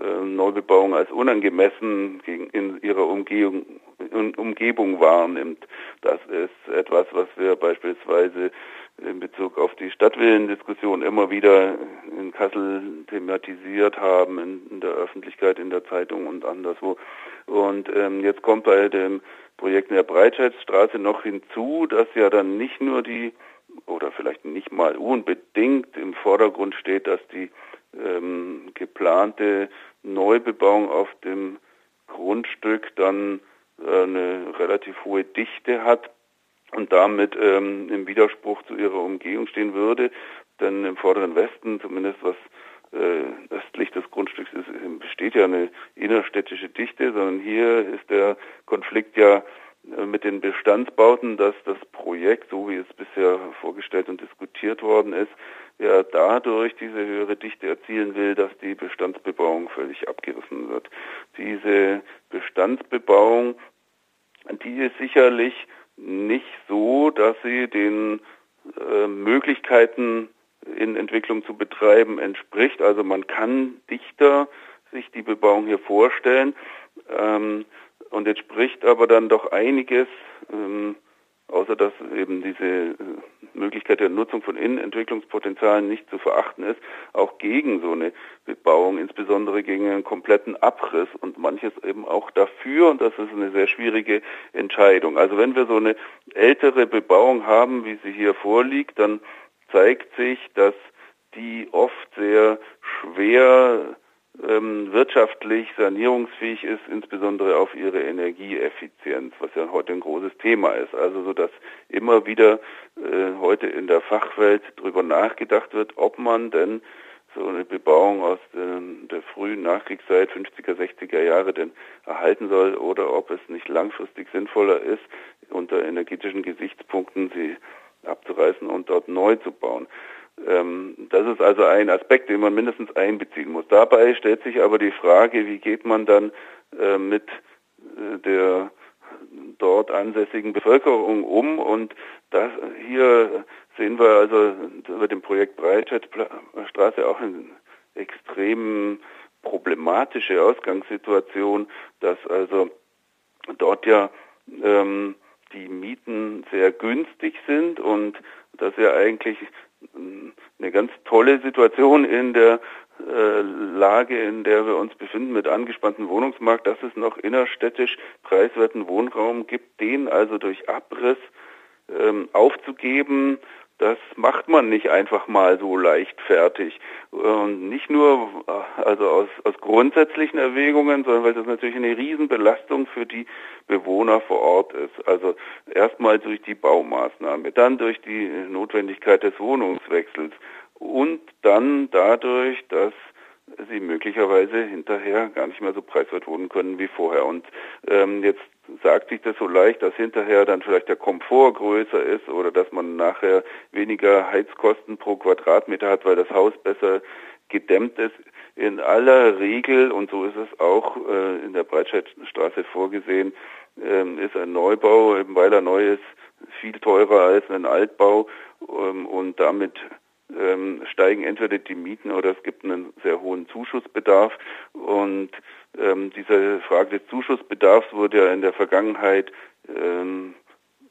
äh, Neubebauung als unangemessen gegen, in ihrer Umgehung, in Umgebung wahrnimmt. Das ist etwas, was wir beispielsweise in Bezug auf die Stadtwillendiskussion immer wieder in Kassel thematisiert haben, in, in, der Öffentlichkeit, in der Zeitung und anderswo. Und ähm, jetzt kommt bei dem Projekt in der Breitscheidstraße noch hinzu, dass ja dann nicht nur die oder vielleicht nicht mal unbedingt im Vordergrund steht, dass die ähm, geplante Neubebauung auf dem Grundstück dann äh, eine relativ hohe Dichte hat und damit ähm, im Widerspruch zu ihrer Umgehung stehen würde. Denn im vorderen Westen, zumindest was äh, östlich des Grundstücks ist, besteht ja eine innerstädtische Dichte, sondern hier ist der Konflikt ja mit den Bestandsbauten, dass das Projekt, so wie es bisher vorgestellt und diskutiert worden ist, ja dadurch diese höhere Dichte erzielen will, dass die Bestandsbebauung völlig abgerissen wird. Diese Bestandsbebauung, die ist sicherlich nicht so, dass sie den äh, Möglichkeiten in Entwicklung zu betreiben entspricht. Also man kann dichter sich die Bebauung hier vorstellen. Ähm, und jetzt spricht aber dann doch einiges, ähm, außer dass eben diese äh, Möglichkeit der Nutzung von Innenentwicklungspotenzialen nicht zu verachten ist, auch gegen so eine Bebauung, insbesondere gegen einen kompletten Abriss und manches eben auch dafür und das ist eine sehr schwierige Entscheidung. Also wenn wir so eine ältere Bebauung haben, wie sie hier vorliegt, dann zeigt sich, dass die oft sehr schwer ähm, wirtschaftlich sanierungsfähig ist, insbesondere auf ihre Energieeffizienz, was ja heute ein großes Thema ist. Also so, dass immer wieder äh, heute in der Fachwelt darüber nachgedacht wird, ob man denn so eine Bebauung aus den, der frühen Nachkriegszeit, 50er, 60er Jahre denn erhalten soll oder ob es nicht langfristig sinnvoller ist, unter energetischen Gesichtspunkten sie abzureißen und dort neu zu bauen. Ähm, das ist also ein Aspekt, den man mindestens einbeziehen muss. Dabei stellt sich aber die Frage, wie geht man dann äh, mit äh, der dort ansässigen Bevölkerung um und das hier sehen wir also über dem Projekt Breitscheidstraße auch eine extrem problematische Ausgangssituation, dass also dort ja ähm, die Mieten sehr günstig sind und dass ja eigentlich eine ganz tolle Situation in der äh, Lage, in der wir uns befinden, mit angespanntem Wohnungsmarkt, dass es noch innerstädtisch preiswerten Wohnraum gibt, den also durch Abriss ähm, aufzugeben, das macht man nicht einfach mal so leichtfertig. Und nicht nur also aus, aus grundsätzlichen Erwägungen, sondern weil das natürlich eine Riesenbelastung für die Bewohner vor Ort ist. Also erstmal durch die Baumaßnahme, dann durch die Notwendigkeit des Wohnungswechsels und dann dadurch, dass sie möglicherweise hinterher gar nicht mehr so preiswert wohnen können wie vorher. Und ähm, jetzt sagt sich das so leicht, dass hinterher dann vielleicht der Komfort größer ist oder dass man nachher weniger Heizkosten pro Quadratmeter hat, weil das Haus besser gedämmt ist. In aller Regel, und so ist es auch äh, in der Breitscheidstraße vorgesehen, ähm, ist ein Neubau, weil er neu ist, viel teurer als ein Altbau ähm, und damit ähm, steigen entweder die Mieten oder es gibt einen sehr hohen Zuschussbedarf. Und ähm, diese Frage des Zuschussbedarfs wurde ja in der Vergangenheit ähm,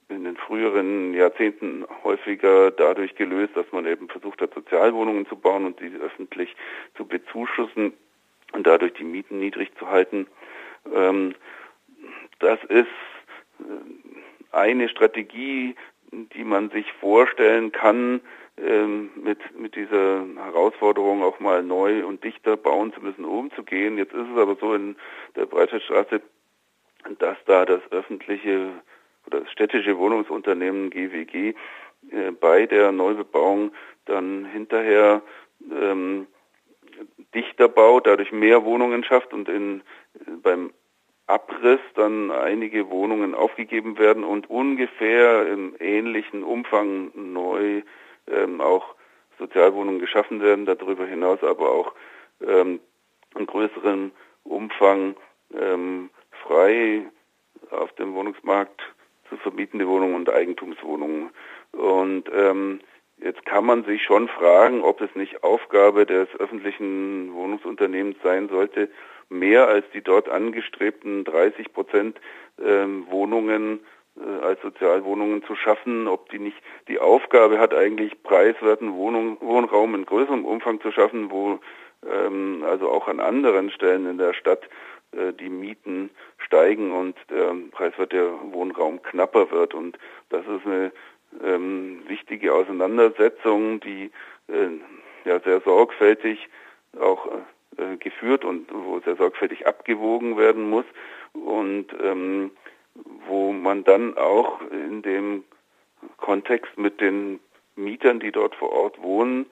in den früheren Jahrzehnten häufiger dadurch gelöst, dass man eben versucht hat, Sozialwohnungen zu bauen und die öffentlich zu bezuschussen und dadurch die Mieten niedrig zu halten. Ähm, das ist äh, eine Strategie, die man sich vorstellen kann, mit, mit dieser Herausforderung auch mal neu und dichter bauen zu müssen, umzugehen. Jetzt ist es aber so in der Breitscheidstraße, dass da das öffentliche oder das städtische Wohnungsunternehmen GWG äh, bei der Neubebauung dann hinterher ähm, dichter baut, dadurch mehr Wohnungen schafft und in, beim Abriss dann einige Wohnungen aufgegeben werden und ungefähr im ähnlichen Umfang neu ähm, auch Sozialwohnungen geschaffen werden, darüber hinaus aber auch ähm, in größerem Umfang ähm, frei auf dem Wohnungsmarkt zu vermietende Wohnungen und Eigentumswohnungen. Und ähm, jetzt kann man sich schon fragen, ob es nicht Aufgabe des öffentlichen Wohnungsunternehmens sein sollte, mehr als die dort angestrebten 30 Prozent ähm, Wohnungen als Sozialwohnungen zu schaffen, ob die nicht die Aufgabe hat, eigentlich preiswerten Wohnung, Wohnraum in größerem Umfang zu schaffen, wo ähm, also auch an anderen Stellen in der Stadt äh, die Mieten steigen und der preiswerte Wohnraum knapper wird. Und das ist eine ähm, wichtige Auseinandersetzung, die äh, ja sehr sorgfältig auch äh, geführt und wo sehr sorgfältig abgewogen werden muss und ähm, wo man dann auch in dem Kontext mit den Mietern, die dort vor Ort wohnen,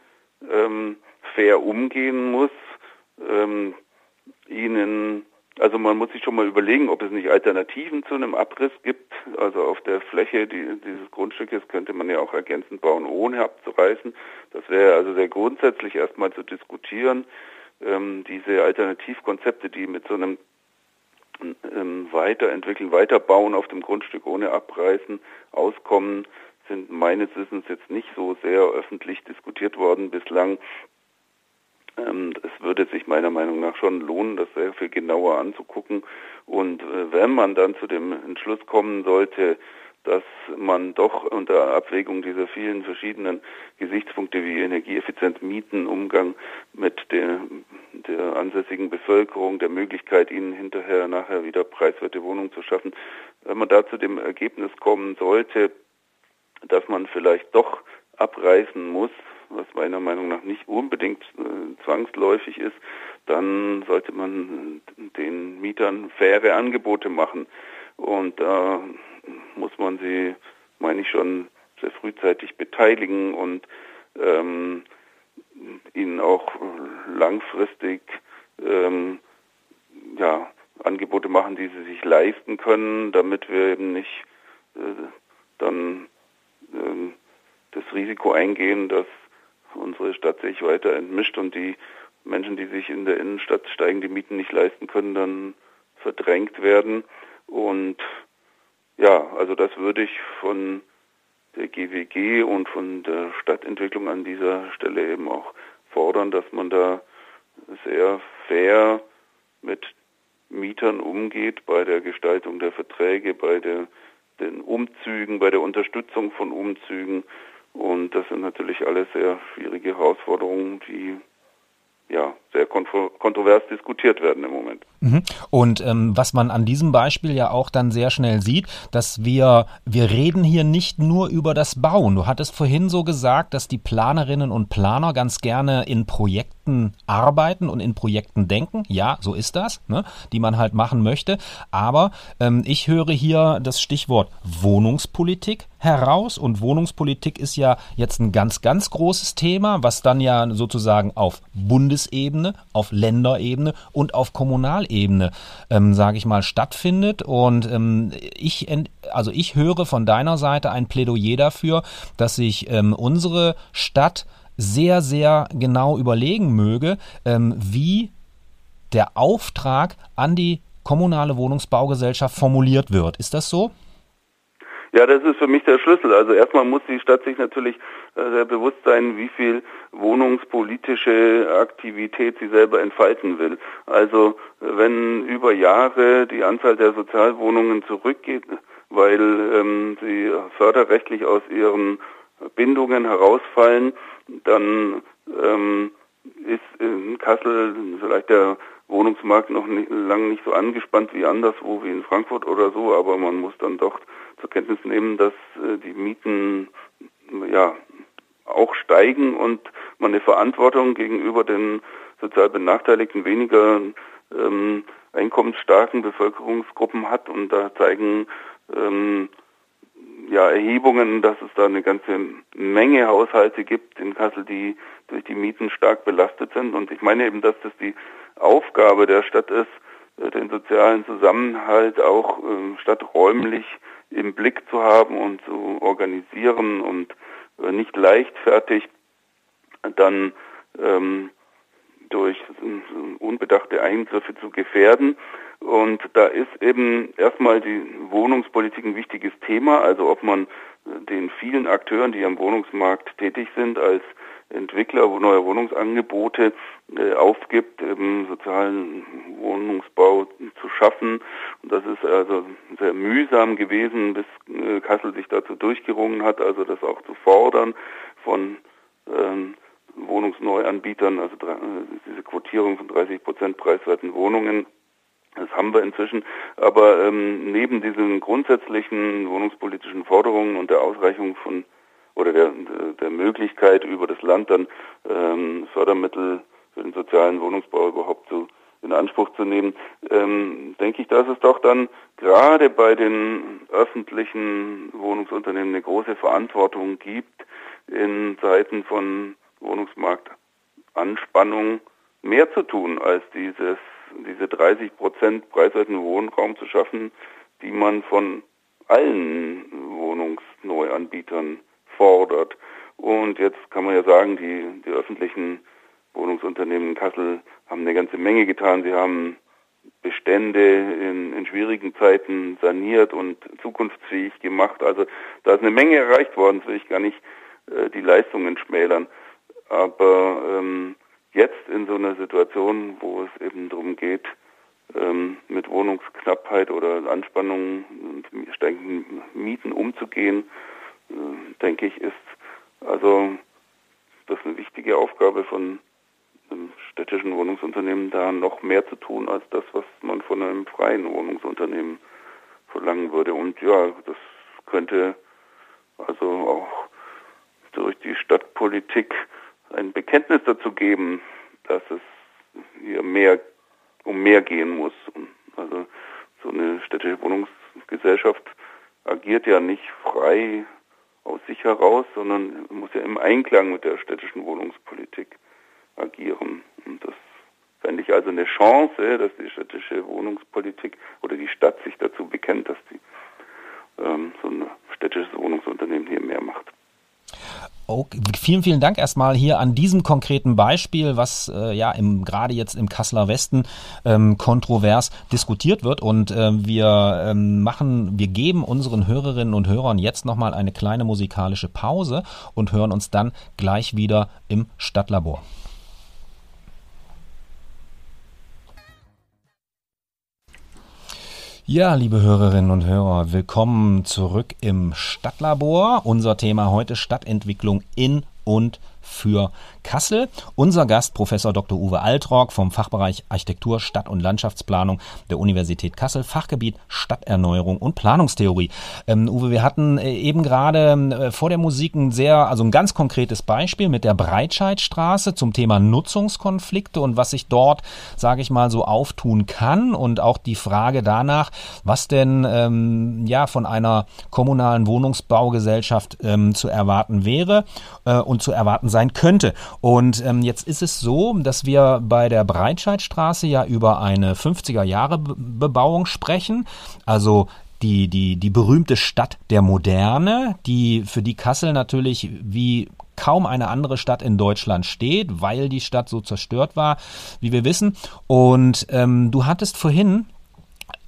ähm, fair umgehen muss, ähm, ihnen also man muss sich schon mal überlegen, ob es nicht Alternativen zu einem Abriss gibt. Also auf der Fläche dieses Grundstückes könnte man ja auch ergänzend bauen, ohne abzureißen. Das wäre also sehr grundsätzlich erstmal zu diskutieren. Ähm, diese Alternativkonzepte, die mit so einem ähm, Weiterentwickeln, Weiterbauen auf dem Grundstück ohne Abreißen auskommen, sind meines Wissens jetzt nicht so sehr öffentlich diskutiert worden bislang. Ähm, es würde sich meiner Meinung nach schon lohnen, das sehr viel genauer anzugucken. Und äh, wenn man dann zu dem Entschluss kommen sollte, dass man doch unter Abwägung dieser vielen verschiedenen Gesichtspunkte wie Energieeffizienz, Mieten, Umgang mit der, der ansässigen Bevölkerung, der Möglichkeit, ihnen hinterher nachher wieder preiswerte Wohnungen zu schaffen, wenn man da zu dem Ergebnis kommen sollte, dass man vielleicht doch abreißen muss, was meiner Meinung nach nicht unbedingt äh, zwangsläufig ist, dann sollte man den Mietern faire Angebote machen. Und da muss man sie, meine ich schon, sehr frühzeitig beteiligen und ähm, ihnen auch langfristig ähm, ja, Angebote machen, die sie sich leisten können, damit wir eben nicht äh, dann äh, das Risiko eingehen, dass unsere Stadt sich weiter entmischt und die Menschen, die sich in der Innenstadt steigende Mieten nicht leisten können, dann verdrängt werden. Und ja, also das würde ich von der GWG und von der Stadtentwicklung an dieser Stelle eben auch fordern, dass man da sehr fair mit Mietern umgeht bei der Gestaltung der Verträge, bei der, den Umzügen, bei der Unterstützung von Umzügen. Und das sind natürlich alles sehr schwierige Herausforderungen, die ja, sehr kontrovers diskutiert werden im Moment. Mhm. Und ähm, was man an diesem Beispiel ja auch dann sehr schnell sieht, dass wir, wir reden hier nicht nur über das Bauen. Du hattest vorhin so gesagt, dass die Planerinnen und Planer ganz gerne in Projekten arbeiten und in Projekten denken. Ja, so ist das, ne? die man halt machen möchte. Aber ähm, ich höre hier das Stichwort Wohnungspolitik heraus und Wohnungspolitik ist ja jetzt ein ganz, ganz großes Thema, was dann ja sozusagen auf Bundesebene, auf Länderebene und auf Kommunalebene, ähm, sage ich mal, stattfindet. Und ähm, ich, also ich höre von deiner Seite ein Plädoyer dafür, dass sich ähm, unsere Stadt sehr, sehr genau überlegen möge, ähm, wie der Auftrag an die kommunale Wohnungsbaugesellschaft formuliert wird. Ist das so? Ja, das ist für mich der Schlüssel. Also erstmal muss die Stadt sich natürlich äh, sehr bewusst sein, wie viel wohnungspolitische Aktivität sie selber entfalten will. Also wenn über Jahre die Anzahl der Sozialwohnungen zurückgeht, weil ähm, sie förderrechtlich aus ihren Bindungen herausfallen, dann ähm, ist in Kassel vielleicht der Wohnungsmarkt noch nicht, lang nicht so angespannt wie anderswo, wie in Frankfurt oder so, aber man muss dann doch zur Kenntnis nehmen, dass äh, die Mieten ja auch steigen und man eine Verantwortung gegenüber den sozial benachteiligten, weniger ähm, einkommensstarken Bevölkerungsgruppen hat und da zeigen ähm, ja, Erhebungen, dass es da eine ganze Menge Haushalte gibt in Kassel, die durch die Mieten stark belastet sind. Und ich meine eben, dass das die Aufgabe der Stadt ist, äh, den sozialen Zusammenhalt auch äh, stadträumlich im Blick zu haben und zu organisieren und äh, nicht leichtfertig dann ähm, durch unbedachte Eingriffe zu gefährden. Und da ist eben erstmal die Wohnungspolitik ein wichtiges Thema, also ob man den vielen Akteuren, die am Wohnungsmarkt tätig sind, als Entwickler neuer Wohnungsangebote äh, aufgibt, eben sozialen Wohnungsbau zu schaffen. Und das ist also sehr mühsam gewesen, bis äh, Kassel sich dazu durchgerungen hat, also das auch zu fordern von ähm, Wohnungsneuanbietern, also äh, diese Quotierung von 30 Prozent preiswerten Wohnungen. Das haben wir inzwischen. Aber ähm, neben diesen grundsätzlichen wohnungspolitischen Forderungen und der Ausreichung von oder der, der Möglichkeit, über das Land dann ähm, Fördermittel für den sozialen Wohnungsbau überhaupt zu, in Anspruch zu nehmen, ähm, denke ich, dass es doch dann gerade bei den öffentlichen Wohnungsunternehmen eine große Verantwortung gibt, in Zeiten von Wohnungsmarktanspannung mehr zu tun, als dieses, diese 30 Prozent preiswerten Wohnraum zu schaffen, die man von allen Wohnungsneuanbietern fordert. Und jetzt kann man ja sagen, die, die öffentlichen Wohnungsunternehmen in Kassel haben eine ganze Menge getan. Sie haben Bestände in, in schwierigen Zeiten saniert und zukunftsfähig gemacht. Also da ist eine Menge erreicht worden, das will ich gar nicht äh, die Leistungen schmälern. Aber ähm, jetzt in so einer Situation, wo es eben darum geht, ähm, mit Wohnungsknappheit oder Anspannungen und steigenden Mieten umzugehen, denke ich, ist also das eine wichtige Aufgabe von einem städtischen Wohnungsunternehmen, da noch mehr zu tun als das, was man von einem freien Wohnungsunternehmen verlangen würde. Und ja, das könnte also auch durch die Stadtpolitik ein Bekenntnis dazu geben, dass es hier mehr um mehr gehen muss. Also so eine städtische Wohnungsgesellschaft agiert ja nicht frei aus sich heraus, sondern muss ja im Einklang mit der städtischen Wohnungspolitik agieren. Und das fände ich also eine Chance, dass die städtische Wohnungspolitik oder die Stadt sich dazu bekennt, dass die ähm, so ein städtisches macht. Okay. Vielen, vielen Dank erstmal hier an diesem konkreten Beispiel, was äh, ja im, gerade jetzt im Kasseler Westen ähm, kontrovers diskutiert wird. Und äh, wir ähm, machen, wir geben unseren Hörerinnen und Hörern jetzt nochmal eine kleine musikalische Pause und hören uns dann gleich wieder im Stadtlabor. Ja, liebe Hörerinnen und Hörer, willkommen zurück im Stadtlabor. Unser Thema heute Stadtentwicklung in und für Kassel. Unser Gast, Professor Dr. Uwe Altrock vom Fachbereich Architektur, Stadt- und Landschaftsplanung der Universität Kassel, Fachgebiet Stadterneuerung und Planungstheorie. Ähm, Uwe, wir hatten äh, eben gerade äh, vor der Musik ein sehr, also ein ganz konkretes Beispiel mit der Breitscheidstraße zum Thema Nutzungskonflikte und was sich dort, sage ich mal, so auftun kann und auch die Frage danach, was denn ähm, ja von einer kommunalen Wohnungsbaugesellschaft ähm, zu erwarten wäre äh, und zu erwarten sein könnte. Und ähm, jetzt ist es so, dass wir bei der Breitscheidstraße ja über eine 50er Jahre Bebauung sprechen. Also die, die, die berühmte Stadt der Moderne, die für die Kassel natürlich wie kaum eine andere Stadt in Deutschland steht, weil die Stadt so zerstört war, wie wir wissen. Und ähm, du hattest vorhin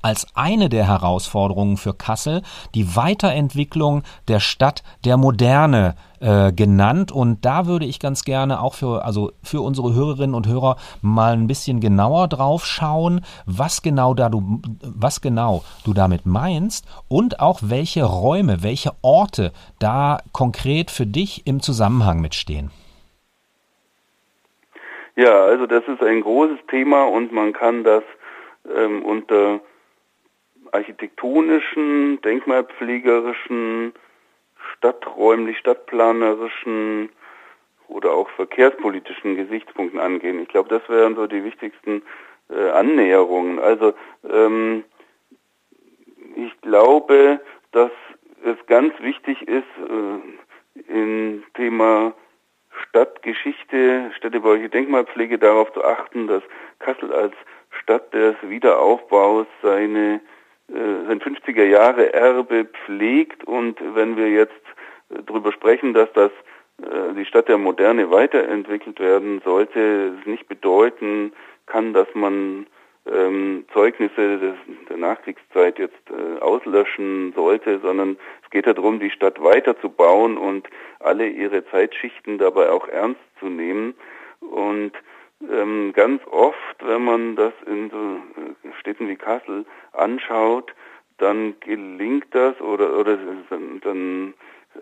als eine der Herausforderungen für Kassel die Weiterentwicklung der Stadt der Moderne äh, genannt. Und da würde ich ganz gerne auch für, also für unsere Hörerinnen und Hörer mal ein bisschen genauer drauf schauen, was genau da du, was genau du damit meinst und auch welche Räume, welche Orte da konkret für dich im Zusammenhang mitstehen. Ja, also das ist ein großes Thema und man kann das ähm, unter architektonischen, denkmalpflegerischen, stadträumlich, stadtplanerischen oder auch verkehrspolitischen Gesichtspunkten angehen. Ich glaube, das wären so die wichtigsten äh, Annäherungen. Also ähm, ich glaube, dass es ganz wichtig ist, äh, im Thema Stadtgeschichte, städtebauliche Denkmalpflege darauf zu achten, dass Kassel als Stadt des Wiederaufbaus seine sein 50er Jahre Erbe pflegt und wenn wir jetzt äh, darüber sprechen, dass das äh, die Stadt der Moderne weiterentwickelt werden sollte, es nicht bedeuten kann, dass man ähm, Zeugnisse des, der Nachkriegszeit jetzt äh, auslöschen sollte, sondern es geht darum, die Stadt weiterzubauen und alle ihre Zeitschichten dabei auch ernst zu nehmen. Und ähm, ganz oft, wenn man das in so äh, Städten wie Kassel anschaut, dann gelingt das oder, oder dann, dann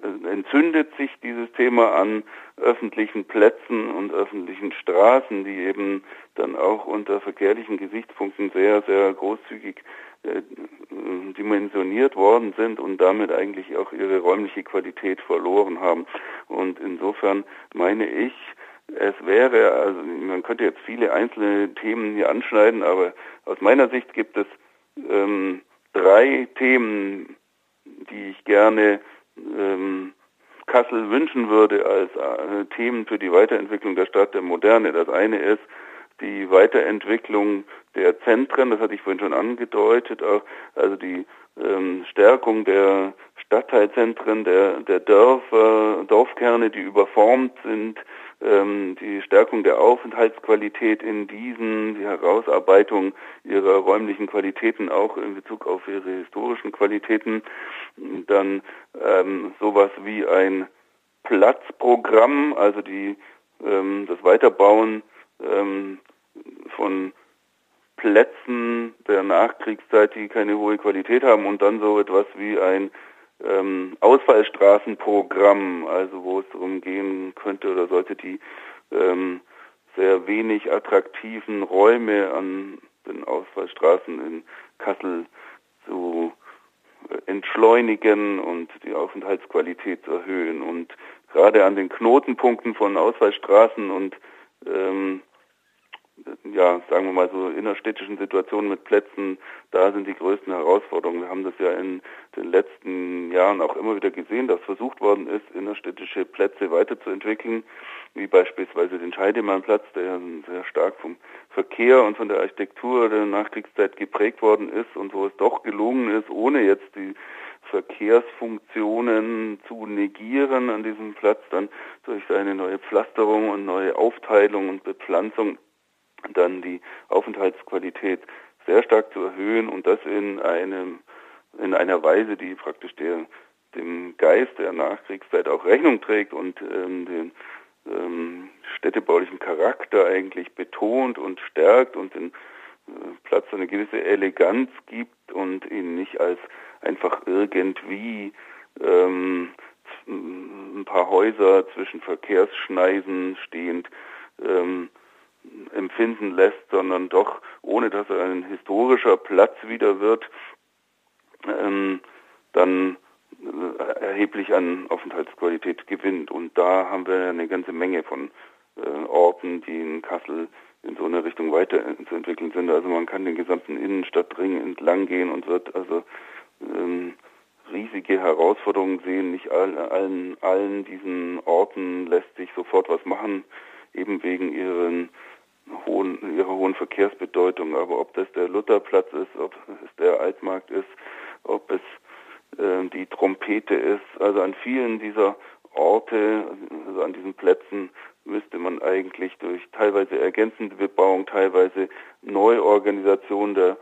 äh, entzündet sich dieses Thema an öffentlichen Plätzen und öffentlichen Straßen, die eben dann auch unter verkehrlichen Gesichtspunkten sehr, sehr großzügig äh, dimensioniert worden sind und damit eigentlich auch ihre räumliche Qualität verloren haben. Und insofern meine ich, es wäre, also man könnte jetzt viele einzelne Themen hier anschneiden, aber aus meiner Sicht gibt es ähm, drei Themen, die ich gerne ähm, Kassel wünschen würde als äh, Themen für die Weiterentwicklung der Stadt der Moderne. Das eine ist die Weiterentwicklung der Zentren, das hatte ich vorhin schon angedeutet, auch, also die ähm, Stärkung der Stadtteilzentren, der, der Dörfer, Dorfkerne, die überformt sind, ähm, die Stärkung der Aufenthaltsqualität in diesen, die Herausarbeitung ihrer räumlichen Qualitäten auch in Bezug auf ihre historischen Qualitäten, dann ähm, sowas wie ein Platzprogramm, also die ähm, das Weiterbauen ähm, von Plätzen der Nachkriegszeit, die keine hohe Qualität haben und dann so etwas wie ein ähm, Ausfallstraßenprogramm, also wo es darum gehen könnte oder sollte die ähm, sehr wenig attraktiven Räume an den Ausfallstraßen in Kassel zu äh, entschleunigen und die Aufenthaltsqualität zu erhöhen. Und gerade an den Knotenpunkten von Ausfallstraßen und ähm, ja, sagen wir mal so innerstädtischen Situationen mit Plätzen, da sind die größten Herausforderungen. Wir haben das ja in den letzten Jahren auch immer wieder gesehen, dass versucht worden ist, innerstädtische Plätze weiterzuentwickeln, wie beispielsweise den Scheidemannplatz, der sehr stark vom Verkehr und von der Architektur der Nachkriegszeit geprägt worden ist und wo es doch gelungen ist, ohne jetzt die Verkehrsfunktionen zu negieren an diesem Platz, dann durch seine neue Pflasterung und neue Aufteilung und Bepflanzung dann die Aufenthaltsqualität sehr stark zu erhöhen und das in einem in einer Weise, die praktisch der dem Geist der Nachkriegszeit auch Rechnung trägt und ähm, den ähm, städtebaulichen Charakter eigentlich betont und stärkt und den äh, Platz eine gewisse Eleganz gibt und ihn nicht als einfach irgendwie ähm, ein paar Häuser zwischen Verkehrsschneisen stehend ähm, empfinden lässt, sondern doch, ohne dass er ein historischer Platz wieder wird, ähm, dann äh, erheblich an Aufenthaltsqualität gewinnt. Und da haben wir eine ganze Menge von äh, Orten, die in Kassel in so eine Richtung weiterzuentwickeln sind. Also man kann den gesamten Innenstadtring entlang gehen und wird also ähm, riesige Herausforderungen sehen. Nicht all, allen, allen diesen Orten lässt sich sofort was machen, eben wegen ihren hohen, ihrer hohen Verkehrsbedeutung. Aber ob das der Lutherplatz ist, ob es der Altmarkt ist, ob es äh, die Trompete ist, also an vielen dieser Orte, also an diesen Plätzen müsste man eigentlich durch teilweise ergänzende Bebauung, teilweise Neuorganisation der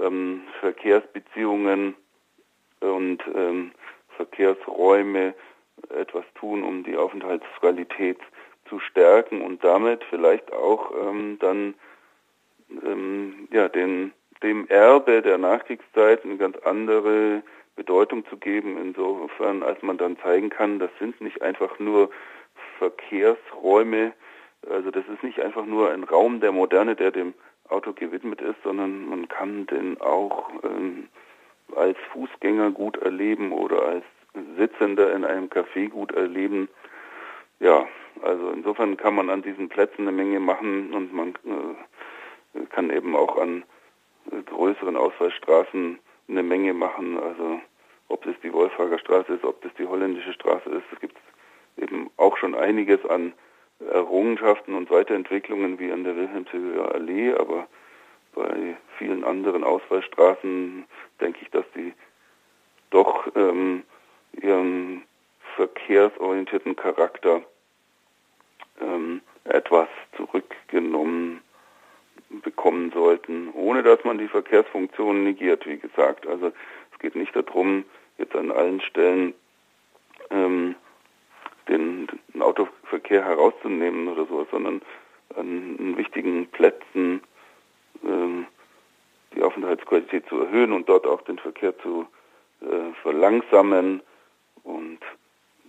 ähm, Verkehrsbeziehungen und ähm, Verkehrsräume etwas tun, um die Aufenthaltsqualität zu stärken und damit vielleicht auch ähm, dann ähm, ja, den, dem Erbe der Nachkriegszeit eine ganz andere Bedeutung zu geben, insofern als man dann zeigen kann, das sind nicht einfach nur Verkehrsräume, also das ist nicht einfach nur ein Raum der Moderne, der dem Auto gewidmet ist, sondern man kann den auch ähm, als Fußgänger gut erleben oder als Sitzender in einem Café gut erleben. Ja, also insofern kann man an diesen Plätzen eine Menge machen und man äh, kann eben auch an äh, größeren Ausfallstraßen eine Menge machen. Also ob es die Wolfhager Straße ist, ob das die holländische Straße ist. Es gibt eben auch schon einiges an Errungenschaften und Weiterentwicklungen wie an der Wilhelmshöher Allee, aber bei vielen anderen Ausfallstraßen denke ich, dass die doch ähm, ihren verkehrsorientierten Charakter ähm, etwas zurückgenommen bekommen sollten, ohne dass man die Verkehrsfunktionen negiert, wie gesagt. Also es geht nicht darum, jetzt an allen Stellen ähm, den, den, Autoverkehr herauszunehmen oder so, sondern an wichtigen Plätzen ähm, die Aufenthaltsqualität zu erhöhen und dort auch den Verkehr zu äh, verlangsamen und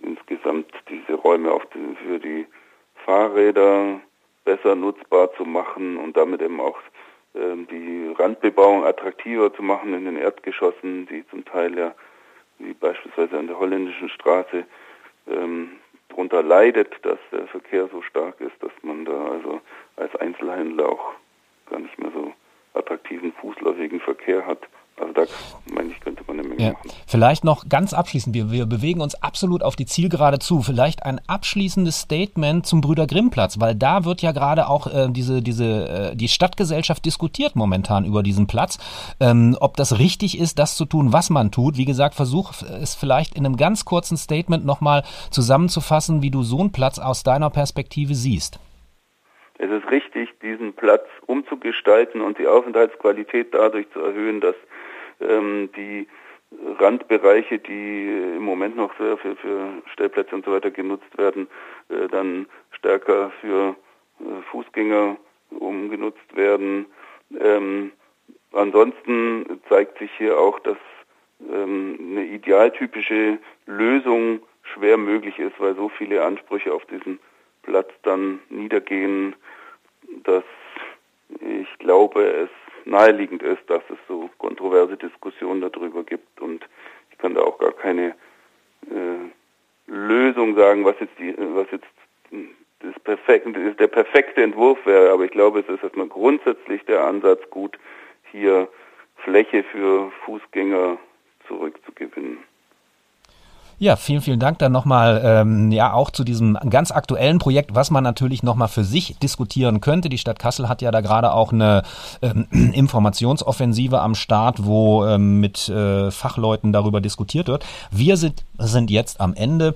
insgesamt diese Räume auch die, für die Fahrräder besser nutzbar zu machen und damit eben auch ähm, die Randbebauung attraktiver zu machen in den Erdgeschossen, die zum Teil ja, wie beispielsweise an der holländischen Straße, ähm, darunter leidet, dass der Verkehr so stark ist, dass man da also als Einzelhändler auch gar nicht mehr so attraktiven fußläufigen Verkehr hat. Also da meine ich, könnte man eine Menge ja. machen. Vielleicht noch ganz abschließend, wir, wir bewegen uns absolut auf die Zielgerade zu. Vielleicht ein abschließendes Statement zum Brüder Grimm-Platz, weil da wird ja gerade auch äh, diese, diese, äh, die Stadtgesellschaft diskutiert momentan über diesen Platz. Ähm, ob das richtig ist, das zu tun, was man tut. Wie gesagt, versuch es vielleicht in einem ganz kurzen Statement nochmal zusammenzufassen, wie du so einen Platz aus deiner Perspektive siehst. Es ist richtig, diesen Platz umzugestalten und die Aufenthaltsqualität dadurch zu erhöhen, dass ähm, die Randbereiche, die im Moment noch für, für, für Stellplätze und so weiter genutzt werden, äh, dann stärker für äh, Fußgänger umgenutzt werden. Ähm, ansonsten zeigt sich hier auch, dass ähm, eine idealtypische Lösung schwer möglich ist, weil so viele Ansprüche auf diesen Platz dann niedergehen, dass ich glaube, es naheliegend ist, dass es so kontroverse Diskussionen darüber gibt und ich kann da auch gar keine äh, Lösung sagen, was jetzt die, was jetzt das perfekte, der perfekte Entwurf wäre, aber ich glaube, es ist erstmal grundsätzlich der Ansatz gut, hier Fläche für Fußgänger zurückzugewinnen. Ja, vielen, vielen Dank dann nochmal, ähm, ja, auch zu diesem ganz aktuellen Projekt, was man natürlich nochmal für sich diskutieren könnte. Die Stadt Kassel hat ja da gerade auch eine ähm, <clears throat> Informationsoffensive am Start, wo ähm, mit äh, Fachleuten darüber diskutiert wird. Wir sind, sind jetzt am Ende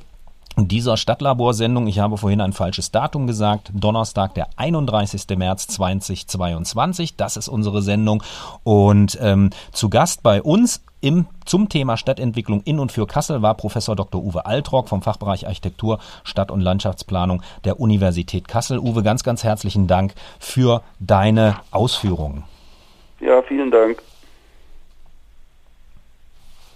dieser Stadtlaborsendung, ich habe vorhin ein falsches Datum gesagt, Donnerstag, der 31. März 2022, das ist unsere Sendung und ähm, zu Gast bei uns im, zum Thema Stadtentwicklung in und für Kassel war Professor Dr. Uwe Altrock vom Fachbereich Architektur, Stadt- und Landschaftsplanung der Universität Kassel. Uwe, ganz, ganz herzlichen Dank für deine Ausführungen. Ja, vielen Dank.